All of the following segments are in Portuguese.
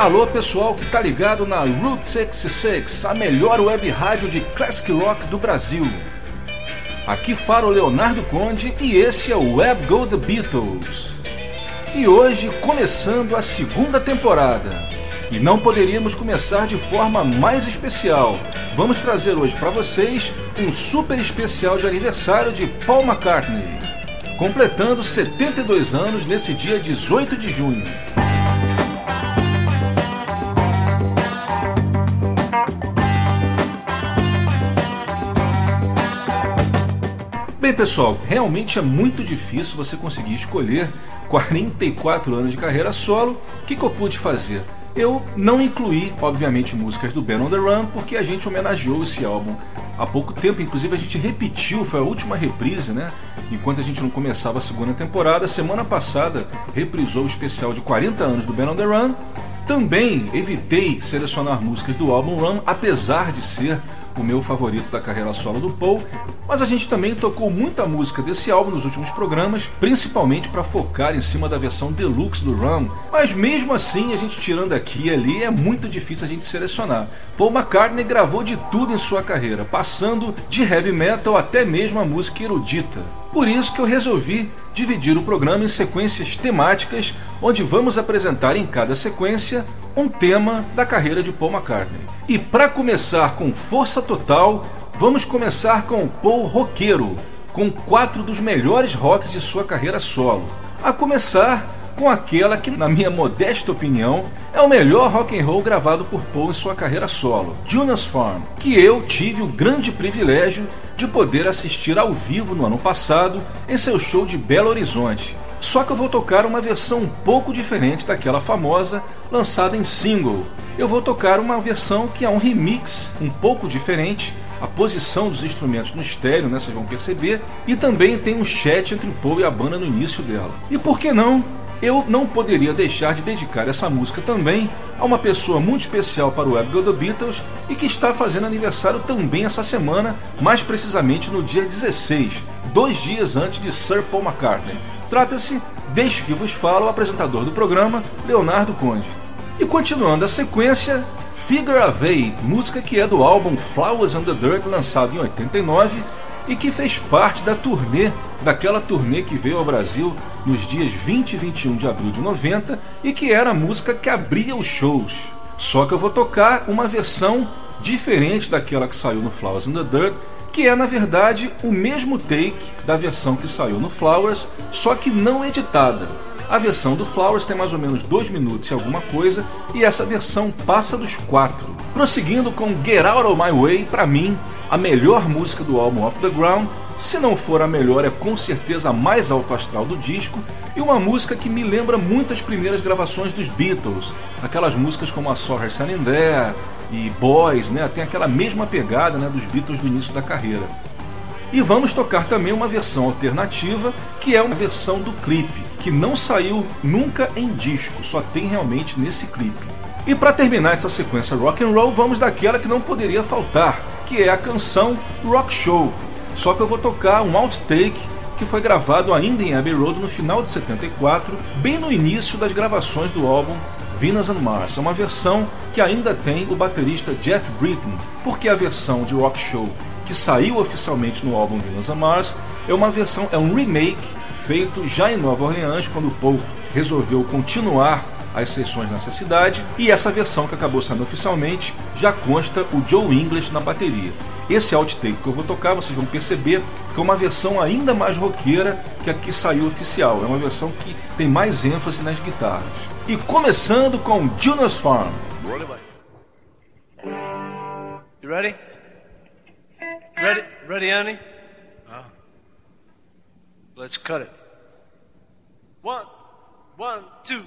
Alô pessoal que tá ligado na Route 66, a melhor web rádio de classic rock do Brasil. Aqui fala o Leonardo Conde e esse é o Web Go The Beatles. E hoje começando a segunda temporada. E não poderíamos começar de forma mais especial. Vamos trazer hoje para vocês um super especial de aniversário de Paul McCartney, completando 72 anos nesse dia 18 de junho. Bem, pessoal, realmente é muito difícil você conseguir escolher 44 anos de carreira solo. O que, que eu pude fazer? Eu não incluí, obviamente, músicas do Ben on the Run, porque a gente homenageou esse álbum há pouco tempo. Inclusive, a gente repetiu, foi a última reprise, né? Enquanto a gente não começava a segunda temporada. Semana passada, reprisou o especial de 40 anos do Ben on the Run. Também evitei selecionar músicas do álbum Run, apesar de ser o meu favorito da carreira solo do Paul, mas a gente também tocou muita música desse álbum nos últimos programas, principalmente para focar em cima da versão deluxe do Rum. Mas mesmo assim, a gente tirando aqui e ali, é muito difícil a gente selecionar. Paul McCartney gravou de tudo em sua carreira, passando de heavy metal até mesmo a música erudita. Por isso que eu resolvi dividir o programa em sequências temáticas, onde vamos apresentar em cada sequência um tema da carreira de Paul McCartney. E para começar com força total, vamos começar com Paul Roqueiro, com quatro dos melhores rocks de sua carreira solo. A começar com aquela que, na minha modesta opinião, é o melhor rock and roll gravado por Paul em sua carreira solo, Jonas Farm, que eu tive o grande privilégio de poder assistir ao vivo no ano passado em seu show de Belo Horizonte. Só que eu vou tocar uma versão um pouco diferente daquela famosa lançada em single. Eu vou tocar uma versão que é um remix um pouco diferente, a posição dos instrumentos no estéreo, né, vocês vão perceber, e também tem um chat entre o Paul e a banda no início dela. E por que não eu não poderia deixar de dedicar essa música também a uma pessoa muito especial para o Go The Beatles e que está fazendo aniversário também essa semana, mais precisamente no dia 16, dois dias antes de Sir Paul McCartney. Trata-se, deixe que vos falo, o apresentador do programa, Leonardo Conde. E continuando a sequência, Figure Eight, música que é do álbum Flowers on the Dirt, lançado em 89 e que fez parte da turnê, daquela turnê que veio ao Brasil nos dias 20 e 21 de abril de 90 e que era a música que abria os shows. Só que eu vou tocar uma versão diferente daquela que saiu no Flowers in the Dirt que é na verdade o mesmo take da versão que saiu no Flowers, só que não editada. A versão do Flowers tem mais ou menos 2 minutos e alguma coisa, e essa versão passa dos 4. Prosseguindo com Get Out of My Way, para mim, a melhor música do álbum Off the Ground, se não for a melhor, é com certeza a mais alto astral do disco, e uma música que me lembra muito as primeiras gravações dos Beatles, aquelas músicas como a Her Standing There, e Boys, né? Tem aquela mesma pegada né, dos Beatles do início da carreira. E vamos tocar também uma versão alternativa, que é uma versão do clipe, que não saiu nunca em disco, só tem realmente nesse clipe. E para terminar essa sequência rock and roll, vamos daquela que não poderia faltar, que é a canção Rock Show. Só que eu vou tocar um outtake que foi gravado ainda em Abbey Road no final de 74, bem no início das gravações do álbum Venus and Mars. É uma versão que ainda tem o baterista Jeff Britton, porque a versão de Rock Show que saiu oficialmente no álbum Venus and Mars é uma versão, é um remake feito já em Nova Orleans quando Paul resolveu continuar as sessões nessa cidade e essa versão que acabou saindo oficialmente já consta o Joe English na bateria. Esse outtake que eu vou tocar, vocês vão perceber que é uma versão ainda mais roqueira que a que saiu oficial. É uma versão que tem mais ênfase nas guitarras. E começando com Jonas Farm. You ready? Ready, ready, Annie? Uh, let's cut it. One, one, two,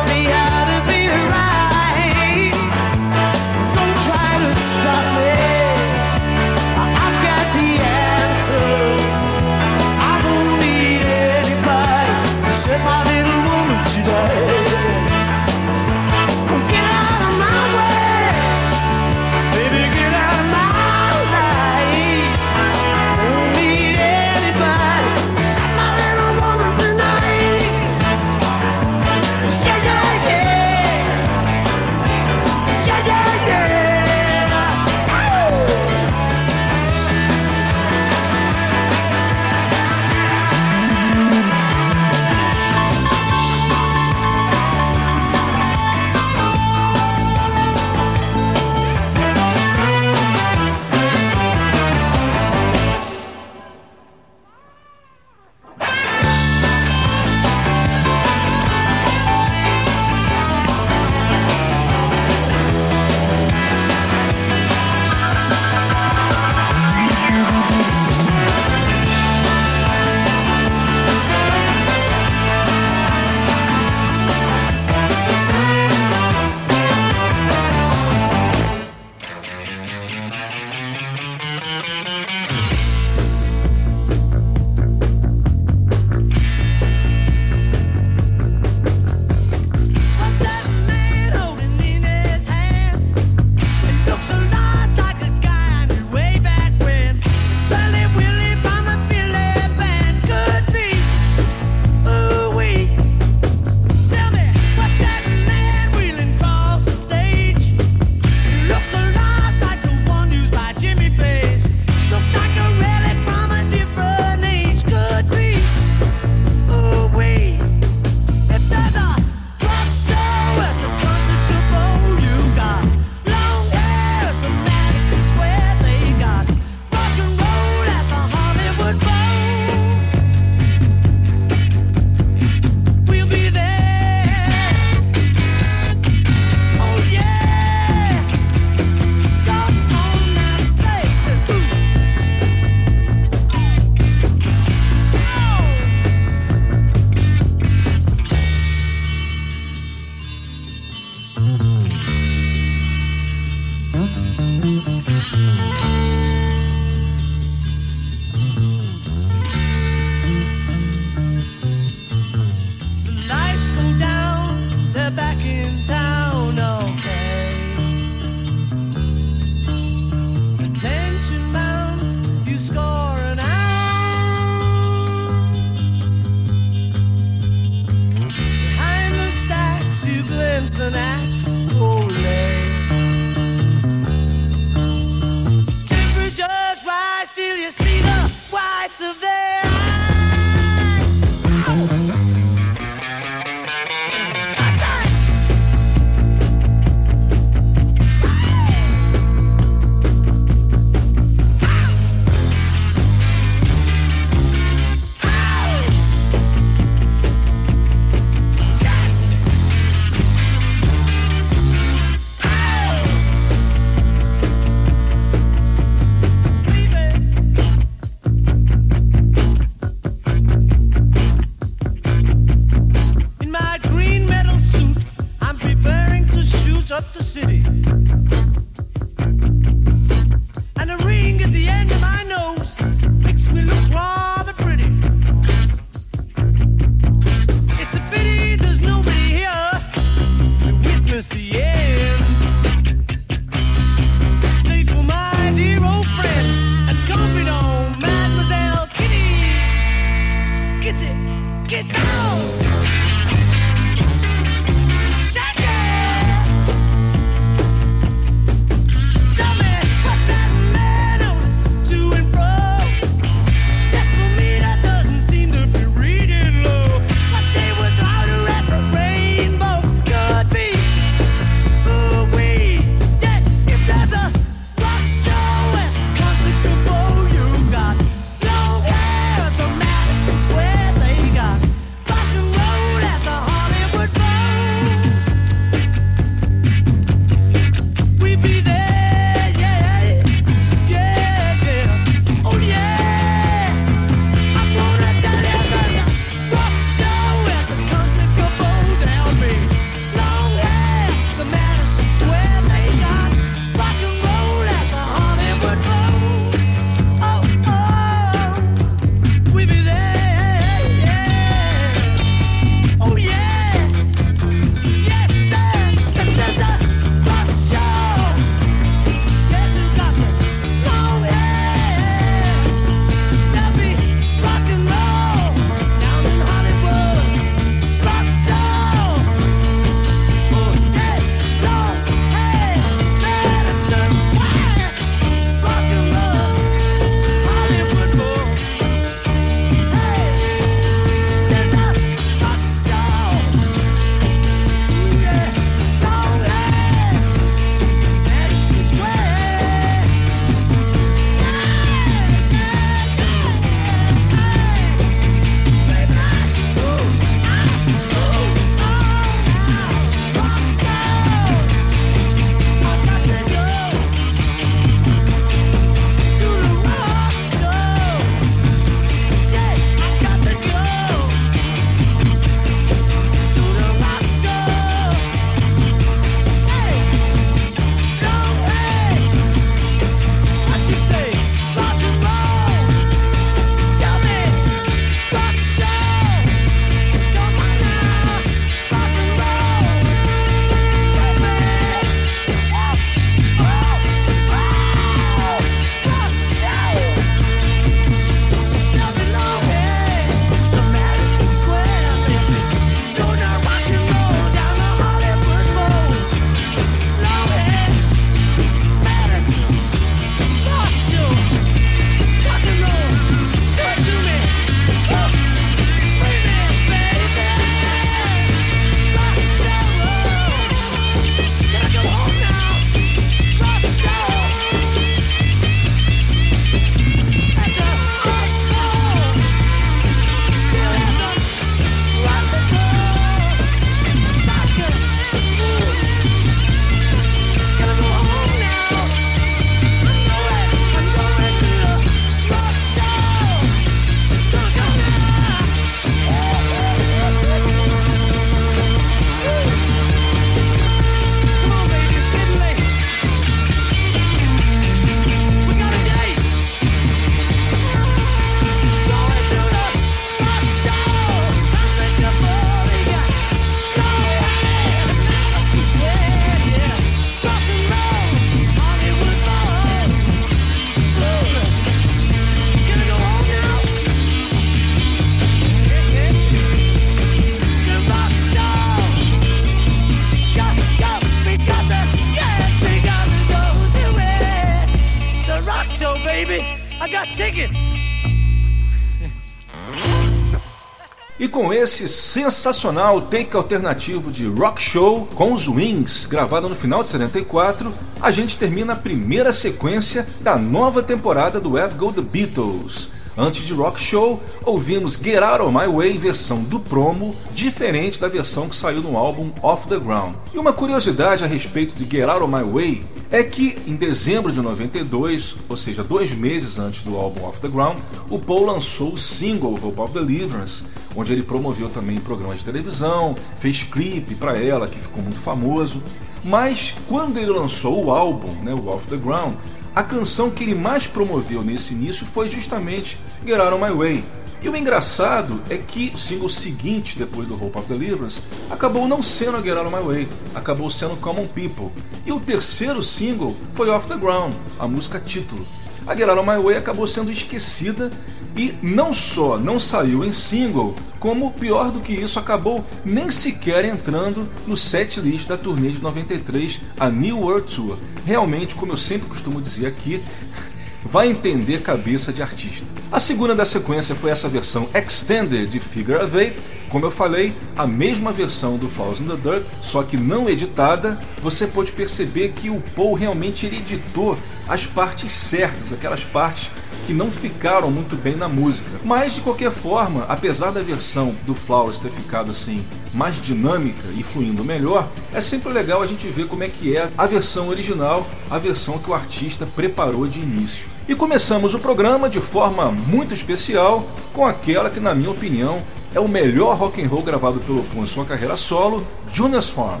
com esse sensacional take alternativo de Rock Show com os Wings, gravado no final de 74, a gente termina a primeira sequência da nova temporada do Web Go The Beatles. Antes de Rock Show, ouvimos Get Out of My Way versão do promo, diferente da versão que saiu no álbum Off the Ground. E uma curiosidade a respeito de Get Out of My Way é que em dezembro de 92, ou seja, dois meses antes do álbum Off the Ground, o Paul lançou o single Hope of Deliverance, onde ele promoveu também programas de televisão, fez clipe para ela, que ficou muito famoso. Mas quando ele lançou o álbum, né, o Off the Ground, a canção que ele mais promoveu nesse início foi justamente Get Out of My Way. E o engraçado é que o single seguinte, depois do Hope of Deliverance, acabou não sendo Get Out of My Way, acabou sendo Common People. E o terceiro single foi Off the Ground, a música título. A Get Out of My Way acabou sendo esquecida e não só não saiu em single, como pior do que isso, acabou nem sequer entrando no set list da turnê de 93, a New World Tour. Realmente, como eu sempre costumo dizer aqui, vai entender cabeça de artista. A segunda da sequência foi essa versão extended de Figure of Eight, como eu falei, a mesma versão do Flowers in the Dirt, só que não editada, você pode perceber que o Paul realmente editou as partes certas, aquelas partes que não ficaram muito bem na música. Mas de qualquer forma, apesar da versão do Flowers ter ficado assim mais dinâmica e fluindo melhor, é sempre legal a gente ver como é que é a versão original, a versão que o artista preparou de início. E começamos o programa de forma muito especial com aquela que, na minha opinião, é o melhor rock and roll gravado pelo Paul em sua carreira solo, Junior's Farm.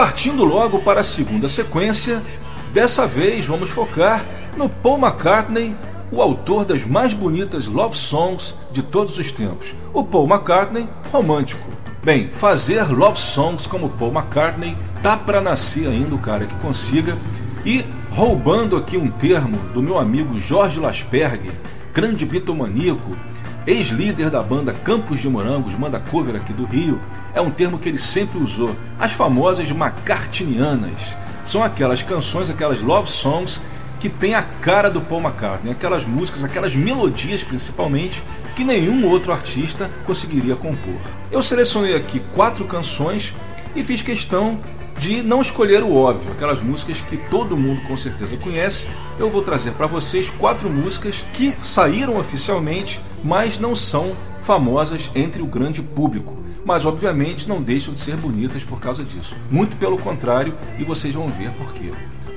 Partindo logo para a segunda sequência, dessa vez vamos focar no Paul McCartney, o autor das mais bonitas love songs de todos os tempos. O Paul McCartney romântico. Bem, fazer love songs como Paul McCartney tá para nascer ainda o cara que consiga. E roubando aqui um termo do meu amigo Jorge Lasperger, grande bitomaníaco, ex-líder da banda Campos de Morangos, manda cover aqui do Rio, é um termo que ele sempre usou. As famosas macartnianas. São aquelas canções, aquelas love songs que tem a cara do Paul McCartney, aquelas músicas, aquelas melodias principalmente que nenhum outro artista conseguiria compor. Eu selecionei aqui quatro canções e fiz questão de não escolher o óbvio, aquelas músicas que todo mundo com certeza conhece. Eu vou trazer para vocês quatro músicas que saíram oficialmente, mas não são famosas entre o grande público. Mas obviamente não deixam de ser bonitas por causa disso. Muito pelo contrário, e vocês vão ver por quê.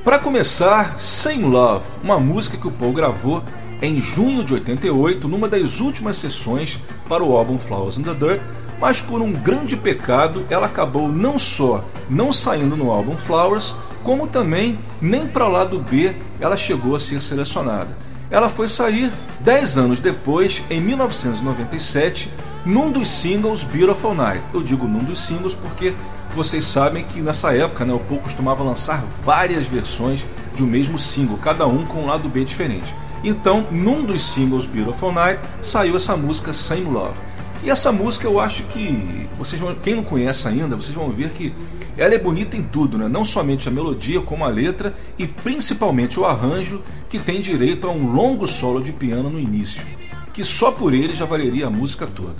Para começar, Same Love, uma música que o Paul gravou em junho de 88, numa das últimas sessões para o álbum Flowers in the Dirt, mas por um grande pecado ela acabou não só não saindo no álbum Flowers, como também nem para o lado B ela chegou a ser selecionada. Ela foi sair 10 anos depois, em 1997, num dos singles Beautiful Night. Eu digo num dos singles porque vocês sabem que nessa época né, o Paul costumava lançar várias versões de um mesmo single, cada um com um lado B diferente. Então, num dos singles Beautiful Night, saiu essa música Same Love. E essa música eu acho que vocês vão, quem não conhece ainda, vocês vão ver que ela é bonita em tudo, né? não somente a melodia, como a letra e principalmente o arranjo, que tem direito a um longo solo de piano no início, que só por ele já valeria a música toda.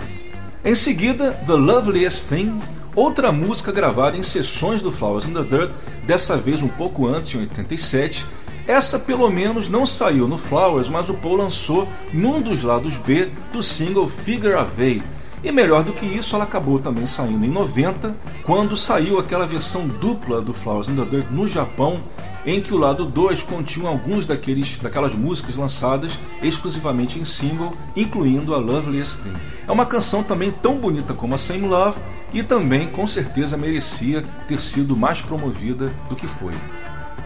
Em seguida, The Loveliest Thing, outra música gravada em sessões do Flowers in the Dirt, dessa vez um pouco antes, em 87. Essa pelo menos não saiu no Flowers, mas o Paul lançou num dos lados B do single Figure Eight. E melhor do que isso, ela acabou também saindo em 90, quando saiu aquela versão dupla do Flowers in the Dirt no Japão, em que o lado 2 continha alguns daqueles, daquelas músicas lançadas exclusivamente em single, incluindo a Loveliest Thing. É uma canção também tão bonita como a Same Love e também com certeza merecia ter sido mais promovida do que foi.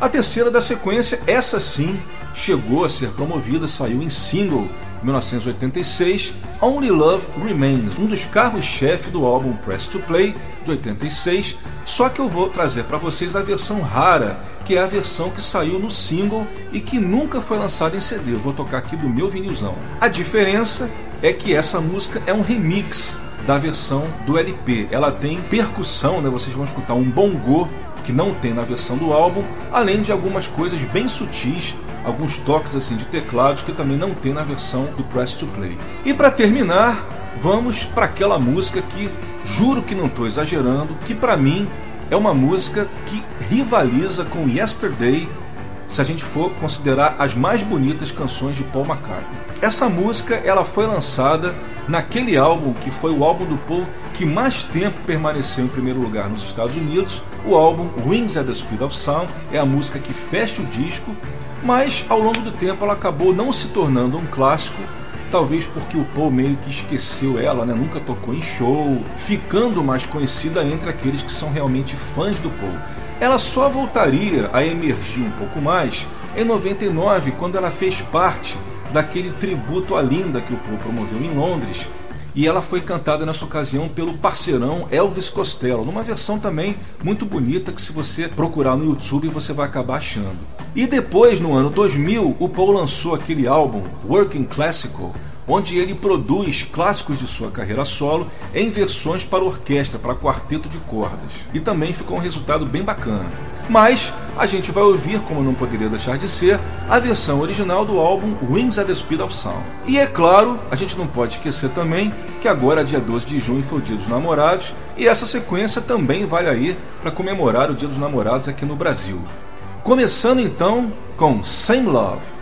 A terceira da sequência, essa sim, chegou a ser promovida, saiu em single 1986, Only Love Remains, um dos carros-chefe do álbum Press to Play de 86, só que eu vou trazer para vocês a versão rara, que é a versão que saiu no single e que nunca foi lançada em CD. Eu vou tocar aqui do meu vinilzão. A diferença é que essa música é um remix da versão do LP. Ela tem percussão, né? Vocês vão escutar um bongô que não tem na versão do álbum, além de algumas coisas bem sutis, alguns toques assim de teclados que também não tem na versão do Press to Play. E para terminar, vamos para aquela música que juro que não estou exagerando, que para mim é uma música que rivaliza com Yesterday se a gente for considerar as mais bonitas canções de Paul McCartney. Essa música ela foi lançada naquele álbum que foi o álbum do Paul que mais tempo permaneceu em primeiro lugar nos Estados Unidos. O álbum Wings at the Speed of Sound é a música que fecha o disco, mas ao longo do tempo ela acabou não se tornando um clássico talvez porque o Paul meio que esqueceu ela, né? nunca tocou em show, ficando mais conhecida entre aqueles que são realmente fãs do Paul. Ela só voltaria a emergir um pouco mais em 99, quando ela fez parte daquele tributo à Linda que o Paul promoveu em Londres. E ela foi cantada nessa ocasião pelo parceirão Elvis Costello, numa versão também muito bonita que se você procurar no YouTube você vai acabar achando. E depois, no ano 2000, o Paul lançou aquele álbum Working Classical, onde ele produz clássicos de sua carreira solo em versões para orquestra, para quarteto de cordas. E também ficou um resultado bem bacana. Mas a gente vai ouvir, como não poderia deixar de ser, a versão original do álbum Wings at the Speed of Sound. E é claro, a gente não pode esquecer também que agora, dia 12 de junho, foi o Dia dos Namorados, e essa sequência também vale aí para comemorar o Dia dos Namorados aqui no Brasil. Começando então com Same Love.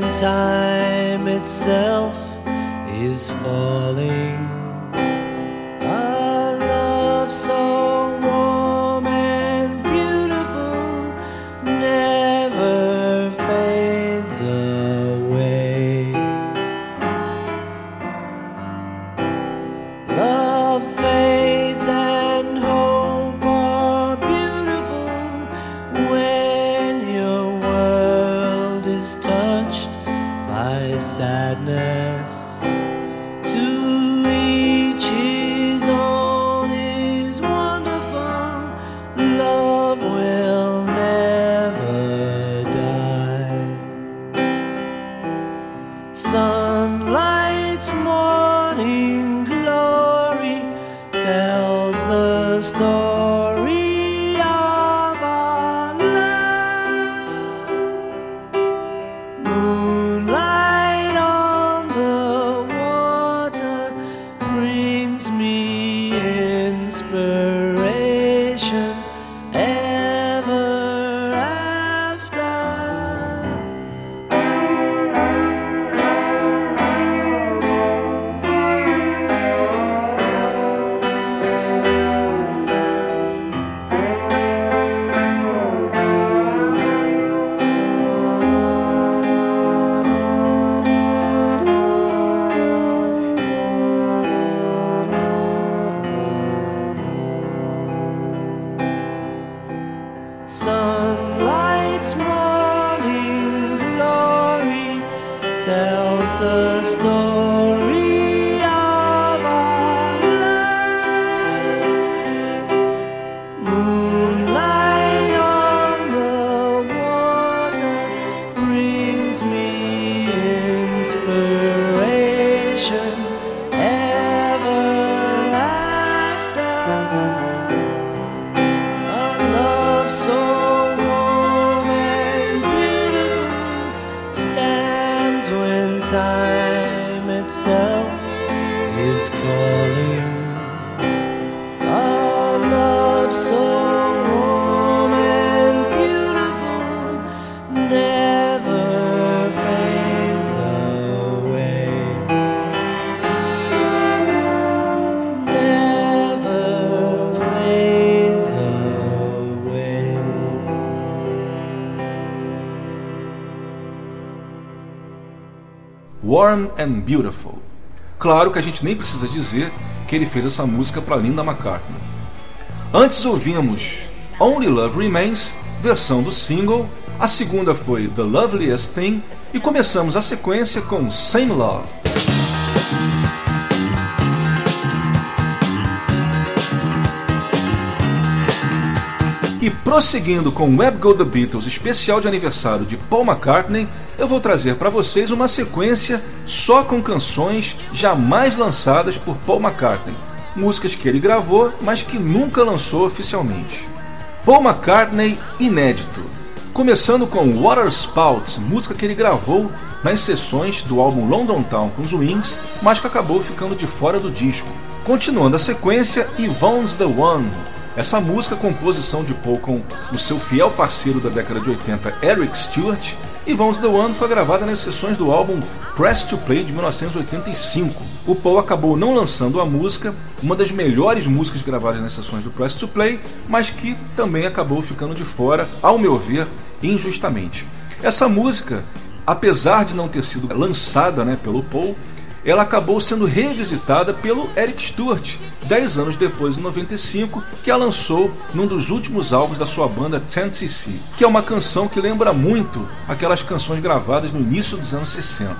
time itself is falling. Warm and Beautiful. Claro que a gente nem precisa dizer que ele fez essa música para Linda McCartney. Antes ouvimos Only Love Remains, versão do single, a segunda foi The Loveliest Thing e começamos a sequência com Same Love. E prosseguindo com o Web Go The Beatles especial de aniversário de Paul McCartney, eu vou trazer para vocês uma sequência só com canções jamais lançadas por Paul McCartney, músicas que ele gravou, mas que nunca lançou oficialmente. Paul McCartney inédito. Começando com Water Spouts, música que ele gravou nas sessões do álbum London Town com os Wings, mas que acabou ficando de fora do disco. Continuando a sequência, Yvonne's the One, essa música, composição de Paul com o seu fiel parceiro da década de 80, Eric Stewart, Yvonne's the One foi gravada nas sessões do álbum Press to Play de 1985. O Paul acabou não lançando a música, uma das melhores músicas gravadas nas sessões do Press to Play, mas que também acabou ficando de fora, ao meu ver, injustamente. Essa música, apesar de não ter sido lançada né, pelo Paul, ela acabou sendo revisitada pelo Eric Stewart, 10 anos depois, em 95, que a lançou num dos últimos álbuns da sua banda 10cc, que é uma canção que lembra muito aquelas canções gravadas no início dos anos 60.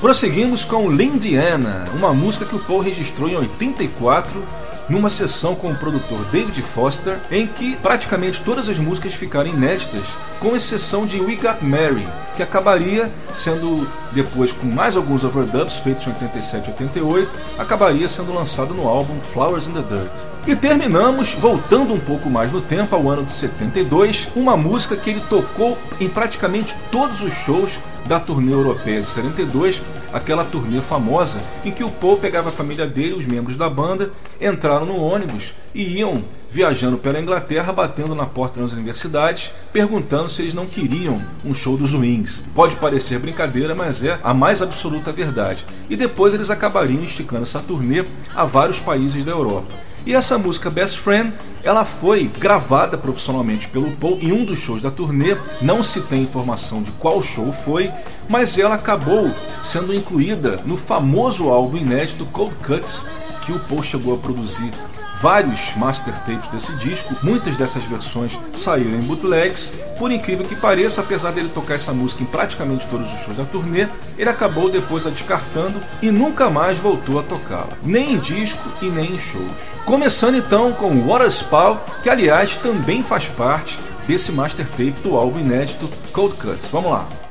Prosseguimos com Lindiana, uma música que o Paul registrou em 84 numa sessão com o produtor David Foster, em que praticamente todas as músicas ficaram inéditas, com exceção de We Got Mary, que acabaria sendo, depois com mais alguns overdubs feitos em 87 e 88, acabaria sendo lançado no álbum Flowers in the Dirt. E terminamos, voltando um pouco mais no tempo, ao ano de 72, uma música que ele tocou em praticamente todos os shows da turnê europeia de 72, aquela turnê famosa em que o Paul pegava a família dele, os membros da banda, entraram no ônibus e iam viajando pela Inglaterra, batendo na porta das universidades, perguntando se eles não queriam um show dos Wings. Pode parecer brincadeira, mas é a mais absoluta verdade. E depois eles acabariam esticando essa turnê a vários países da Europa. E essa música Best Friend, ela foi gravada profissionalmente pelo Paul em um dos shows da turnê. Não se tem informação de qual show foi, mas ela acabou sendo incluída no famoso álbum inédito Cold Cuts, que o Paul chegou a produzir vários master tapes desse disco. Muitas dessas versões saíram em bootlegs. Por incrível que pareça, apesar dele tocar essa música em praticamente todos os shows da turnê, ele acabou depois a descartando e nunca mais voltou a tocá-la, nem em disco e nem em shows. Começando então com Water Spout, que aliás também faz parte desse master tape do álbum inédito Cold Cuts. Vamos lá.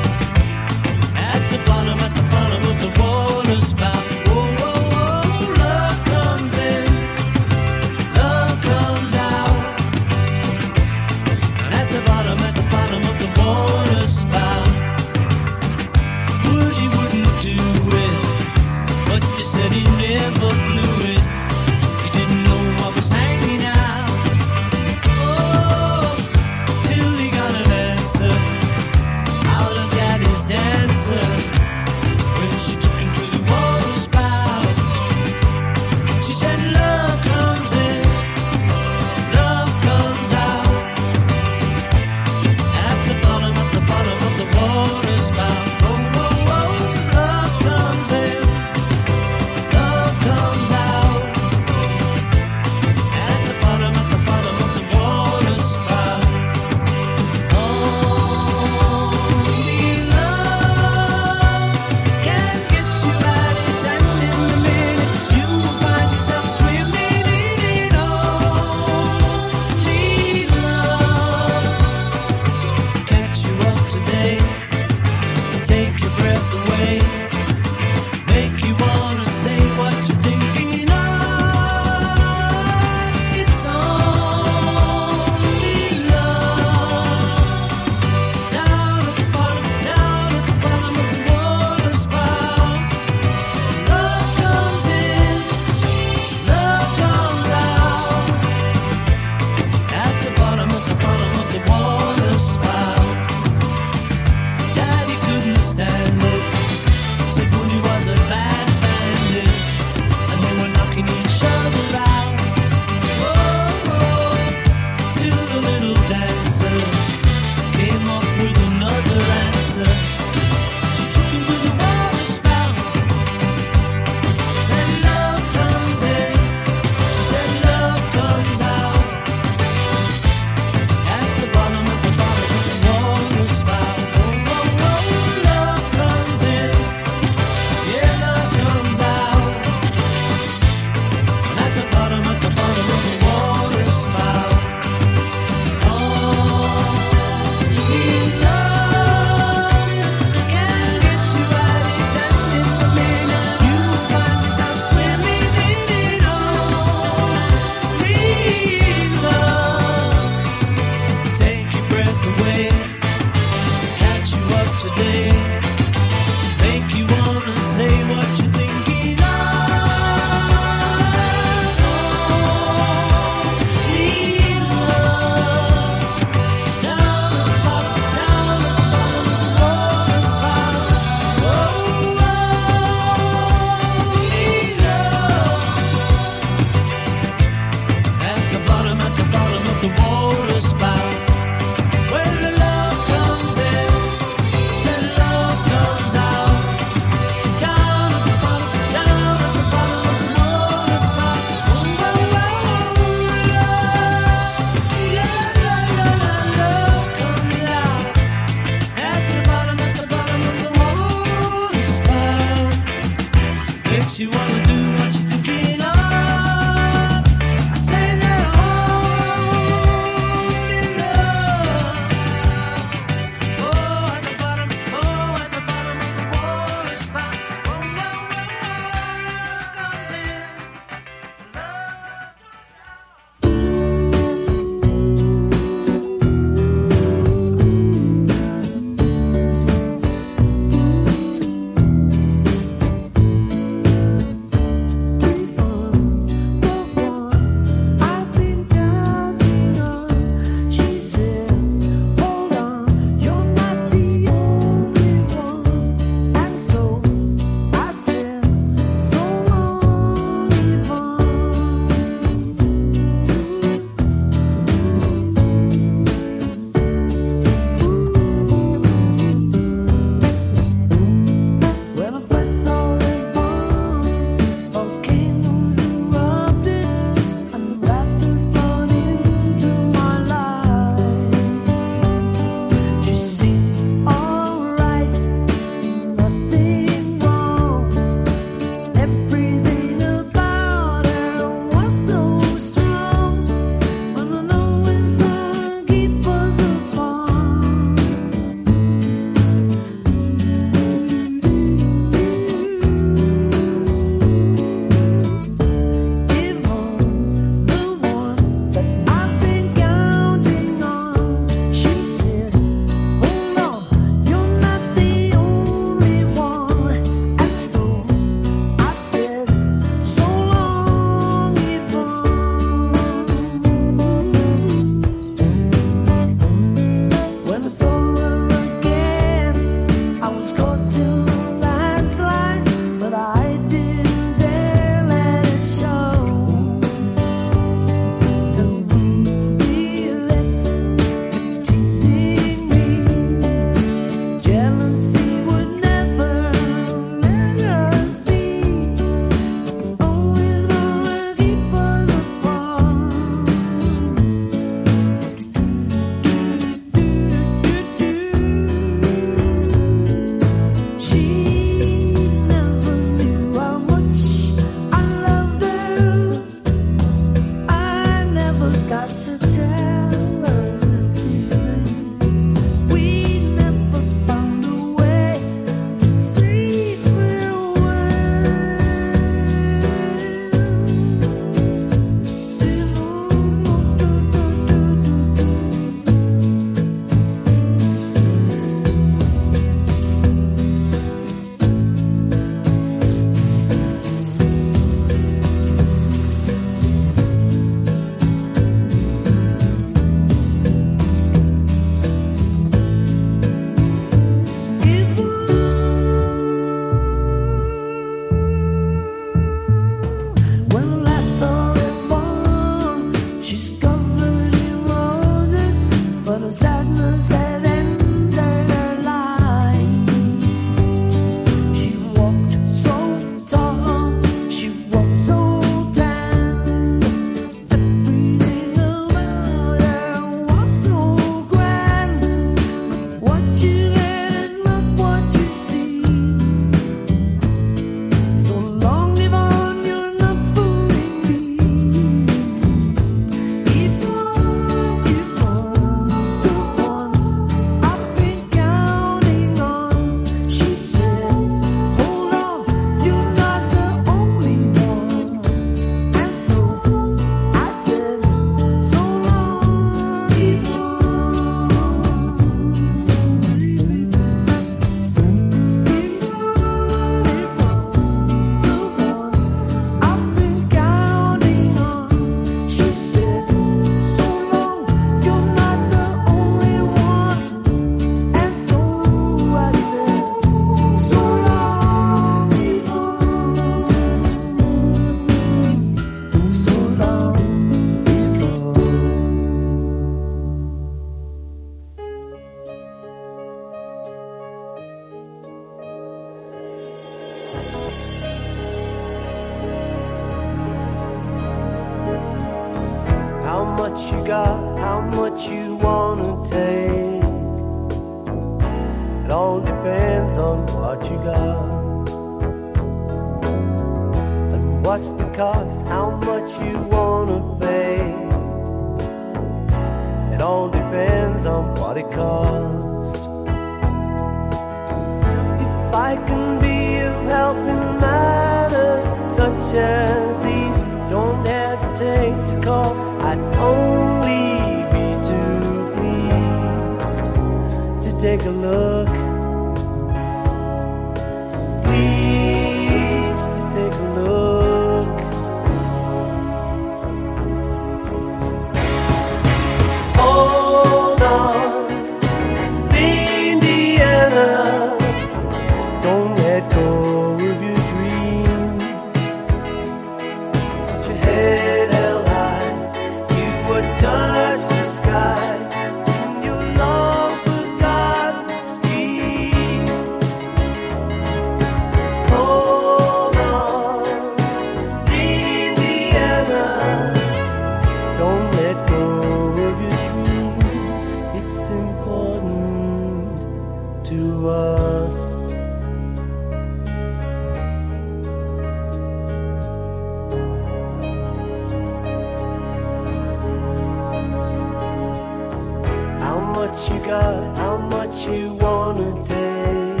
you wanna take.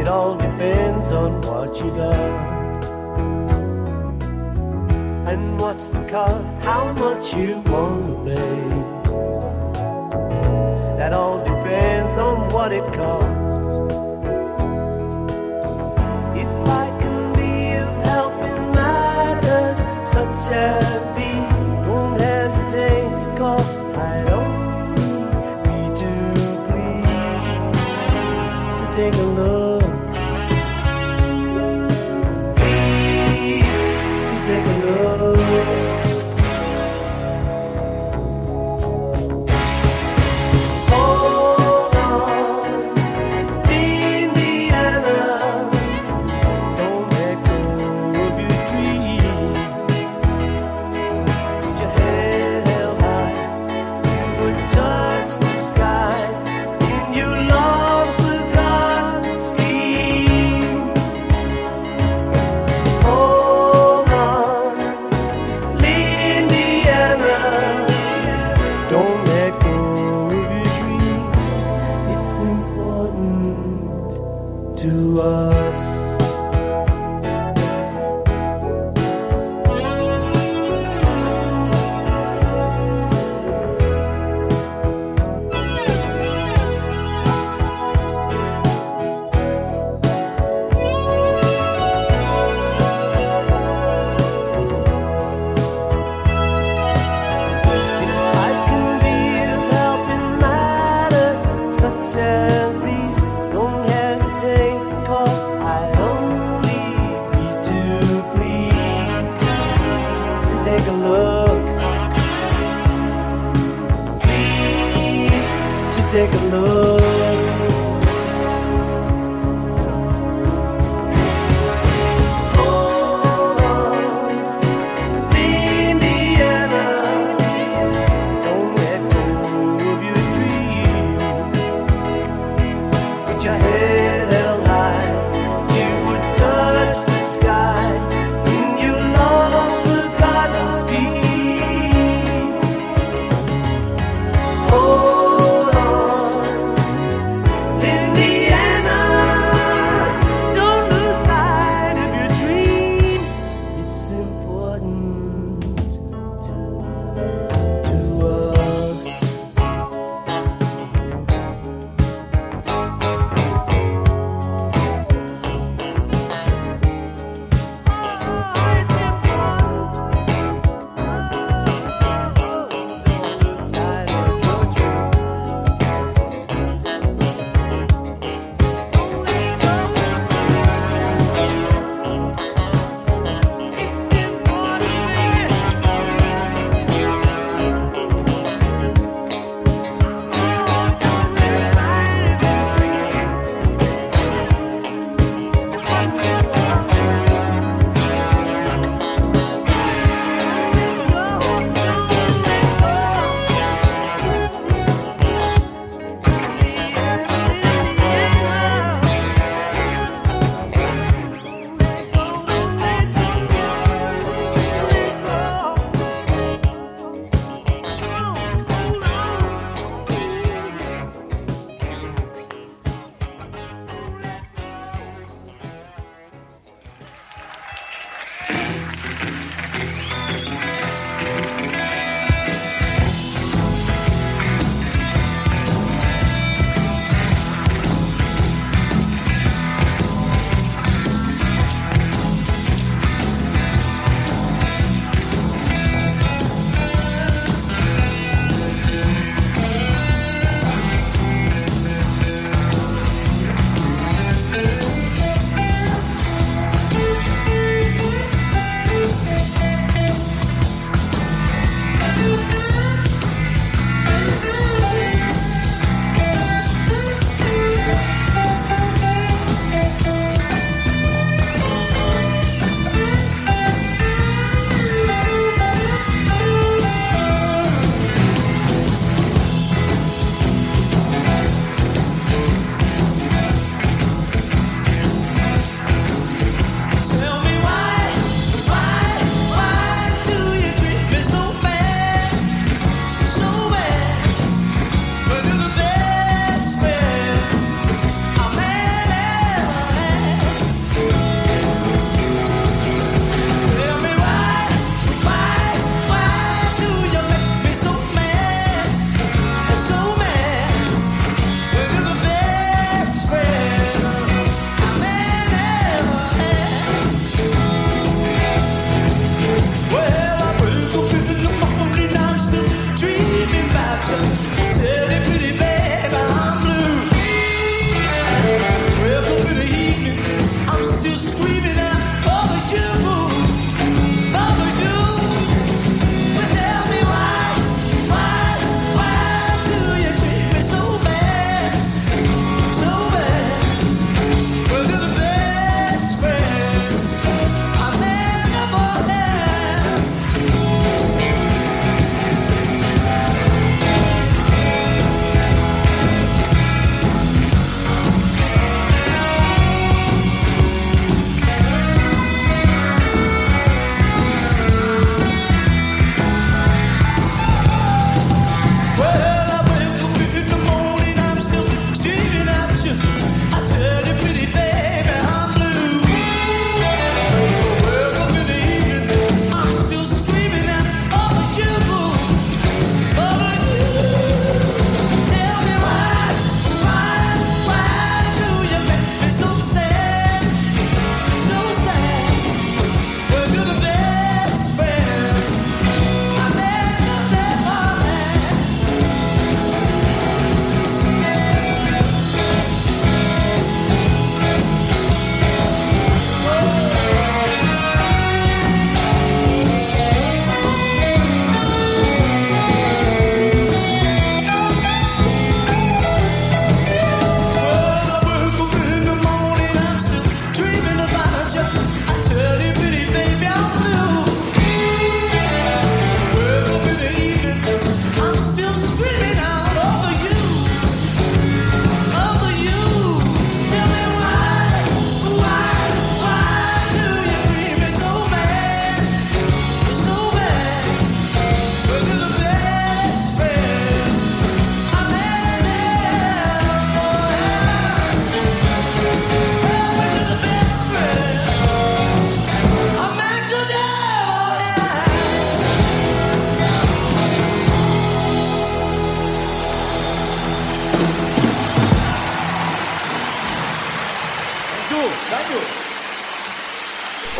It all depends on what you got. And what's the cost? How much you wanna pay? That all depends on what it costs.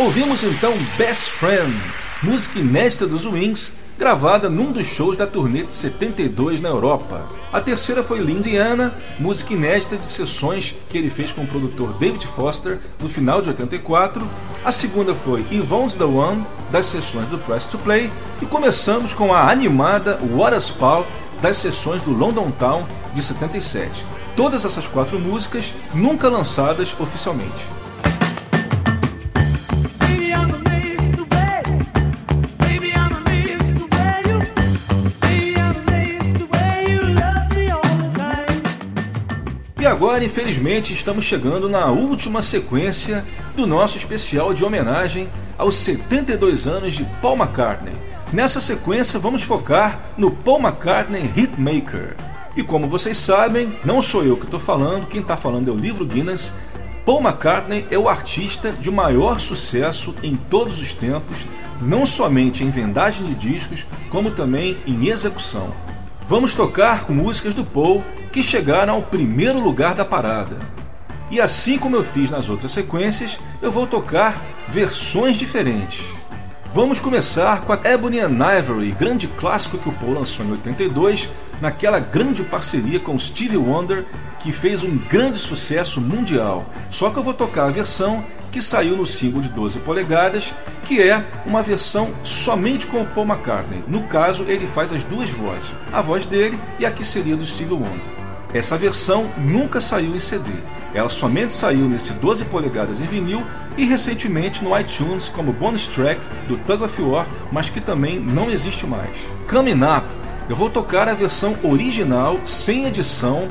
Ouvimos então Best Friend, música inédita dos Wings, gravada num dos shows da turnê de 72 na Europa. A terceira foi Lindiana, música inédita de sessões que ele fez com o produtor David Foster no final de 84. A segunda foi Yvonne's the One, das sessões do Press to Play. E começamos com a animada What a Spell, das sessões do London Town de 77. Todas essas quatro músicas nunca lançadas oficialmente. Agora, infelizmente, estamos chegando na última sequência do nosso especial de homenagem aos 72 anos de Paul McCartney. Nessa sequência, vamos focar no Paul McCartney Hitmaker. E como vocês sabem, não sou eu que estou falando, quem está falando é o livro Guinness. Paul McCartney é o artista de maior sucesso em todos os tempos, não somente em vendagem de discos, como também em execução. Vamos tocar músicas do Paul que chegaram ao primeiro lugar da parada. E assim como eu fiz nas outras sequências, eu vou tocar versões diferentes. Vamos começar com a Ebony and Ivory, grande clássico que o Paul lançou em 82, naquela grande parceria com Stevie Wonder, que fez um grande sucesso mundial. Só que eu vou tocar a versão que saiu no single de 12 polegadas, que é uma versão somente com o Paul McCartney. No caso, ele faz as duas vozes, a voz dele e a que seria do Stevie Wonder. Essa versão nunca saiu em CD. Ela somente saiu nesse 12 polegadas em vinil e recentemente no iTunes como bonus track do Tug of War, mas que também não existe mais. Coming Up, eu vou tocar a versão original, sem edição,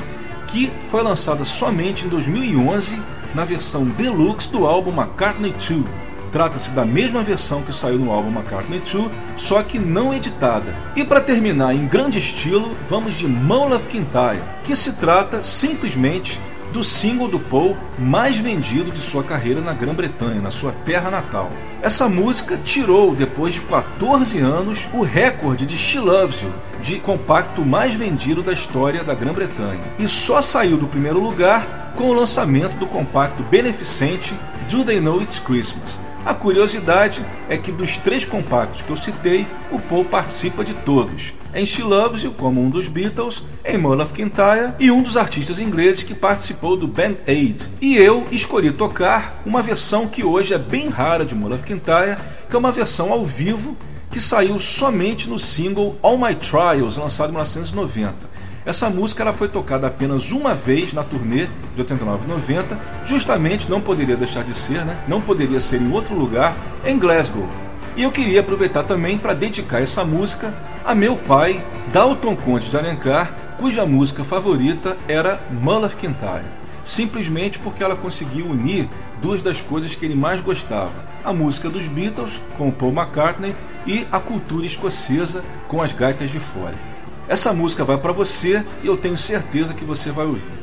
que foi lançada somente em 2011 na versão deluxe do álbum McCartney 2. Trata-se da mesma versão que saiu no álbum McCartney 2, só que não editada. E para terminar em grande estilo, vamos de Mole of Kintyre, que se trata simplesmente do single do Paul mais vendido de sua carreira na Grã-Bretanha, na sua terra natal. Essa música tirou, depois de 14 anos, o recorde de She Loves You, de compacto mais vendido da história da Grã-Bretanha. E só saiu do primeiro lugar com o lançamento do compacto beneficente Do They Know It's Christmas. A curiosidade é que dos três compactos que eu citei, o Paul participa de todos. Em She Loves You, como um dos Beatles, em Mull of Kintyre e um dos artistas ingleses que participou do Band Aid. E eu escolhi tocar uma versão que hoje é bem rara de Mull of Kintyre, que é uma versão ao vivo que saiu somente no single All My Trials, lançado em 1990. Essa música ela foi tocada apenas uma vez na turnê de 89 e 90, justamente não poderia deixar de ser, né? não poderia ser em outro lugar, em Glasgow. E eu queria aproveitar também para dedicar essa música a meu pai, Dalton Conte de Alencar, cuja música favorita era Mull of Kintyre. Simplesmente porque ela conseguiu unir duas das coisas que ele mais gostava: a música dos Beatles com Paul McCartney e a cultura escocesa com as gaitas de fole. Essa música vai para você e eu tenho certeza que você vai ouvir.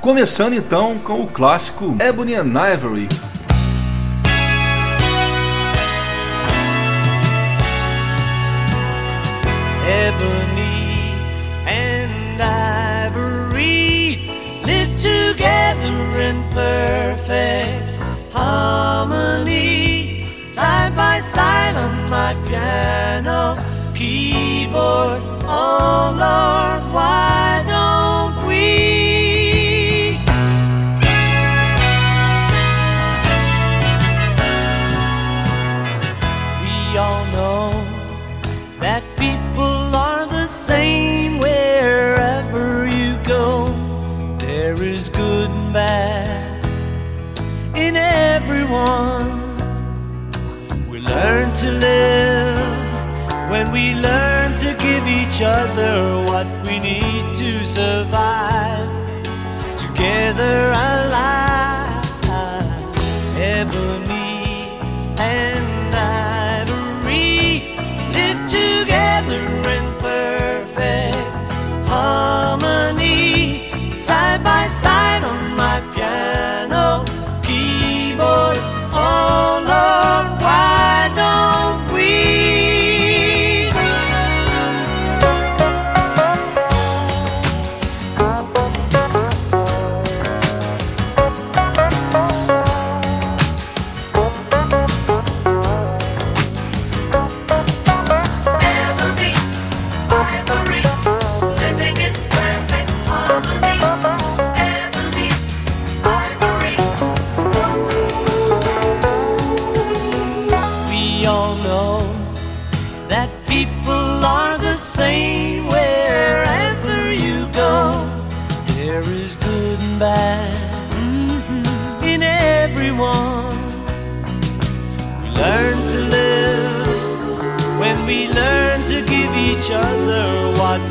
Começando então com o clássico Ebony and Ivory. Ebony and ivory live together in perfect harmony, side by side on my piano keyboard. Oh Lord, why each other what we need to survive. Together alive, ebony and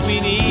we need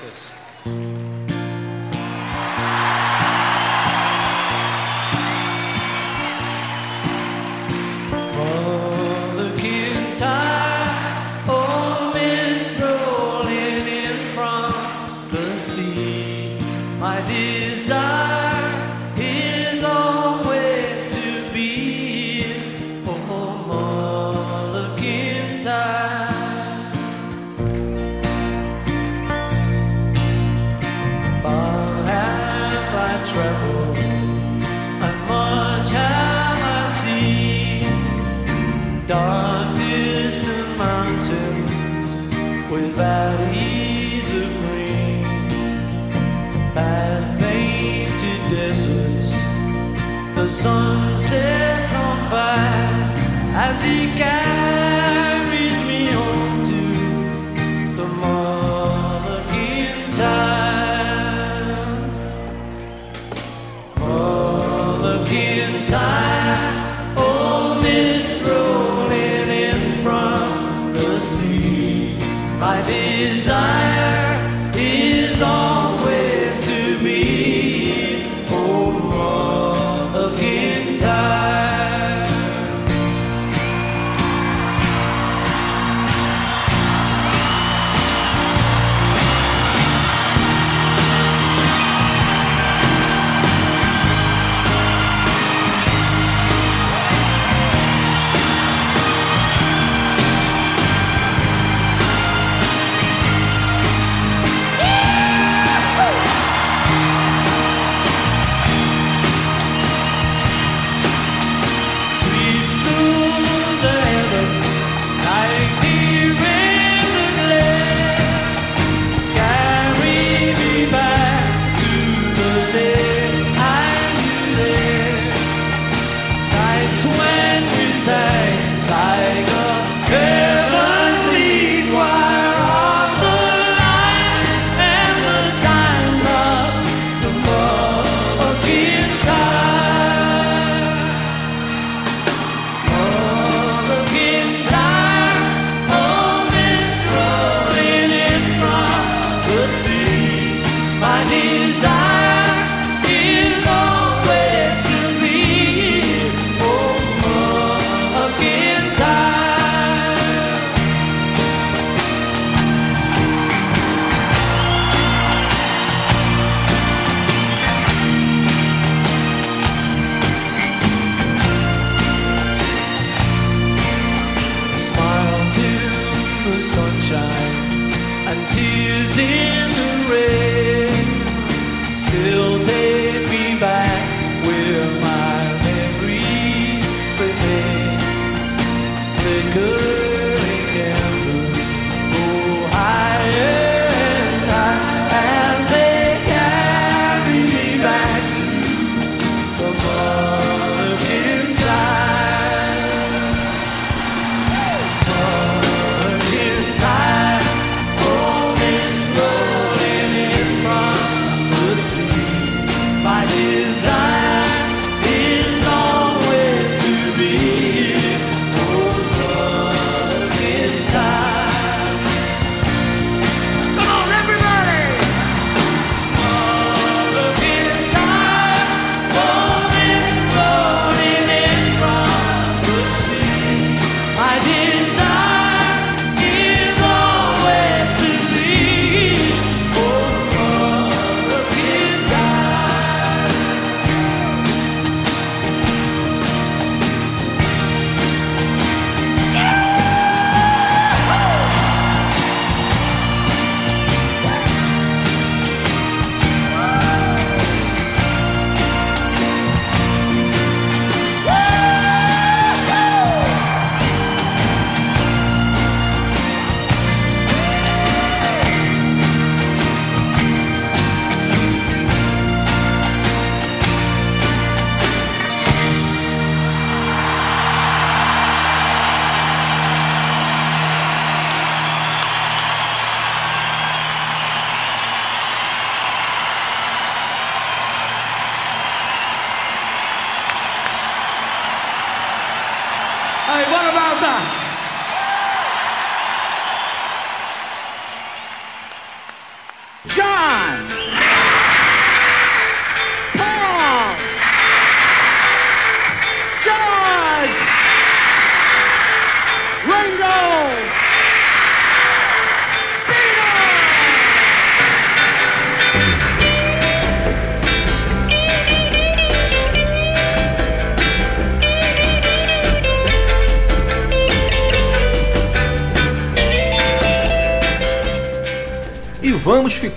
It Sun sets on fire as he carries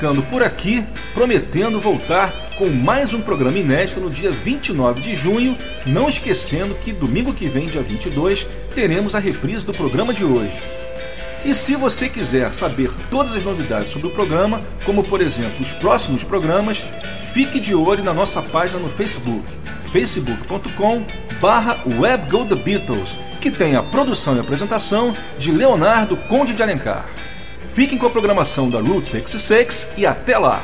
ficando por aqui, prometendo voltar com mais um programa inédito no dia 29 de junho, não esquecendo que domingo que vem, dia 22, teremos a reprise do programa de hoje. E se você quiser saber todas as novidades sobre o programa, como por exemplo os próximos programas, fique de olho na nossa página no Facebook, facebook.com barra webgothebeatles, que tem a produção e apresentação de Leonardo Conde de Alencar. Fiquem com a programação da Route 66 e até lá!